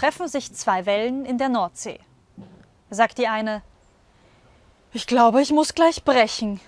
treffen sich zwei Wellen in der Nordsee. Sagt die eine, ich glaube, ich muss gleich brechen.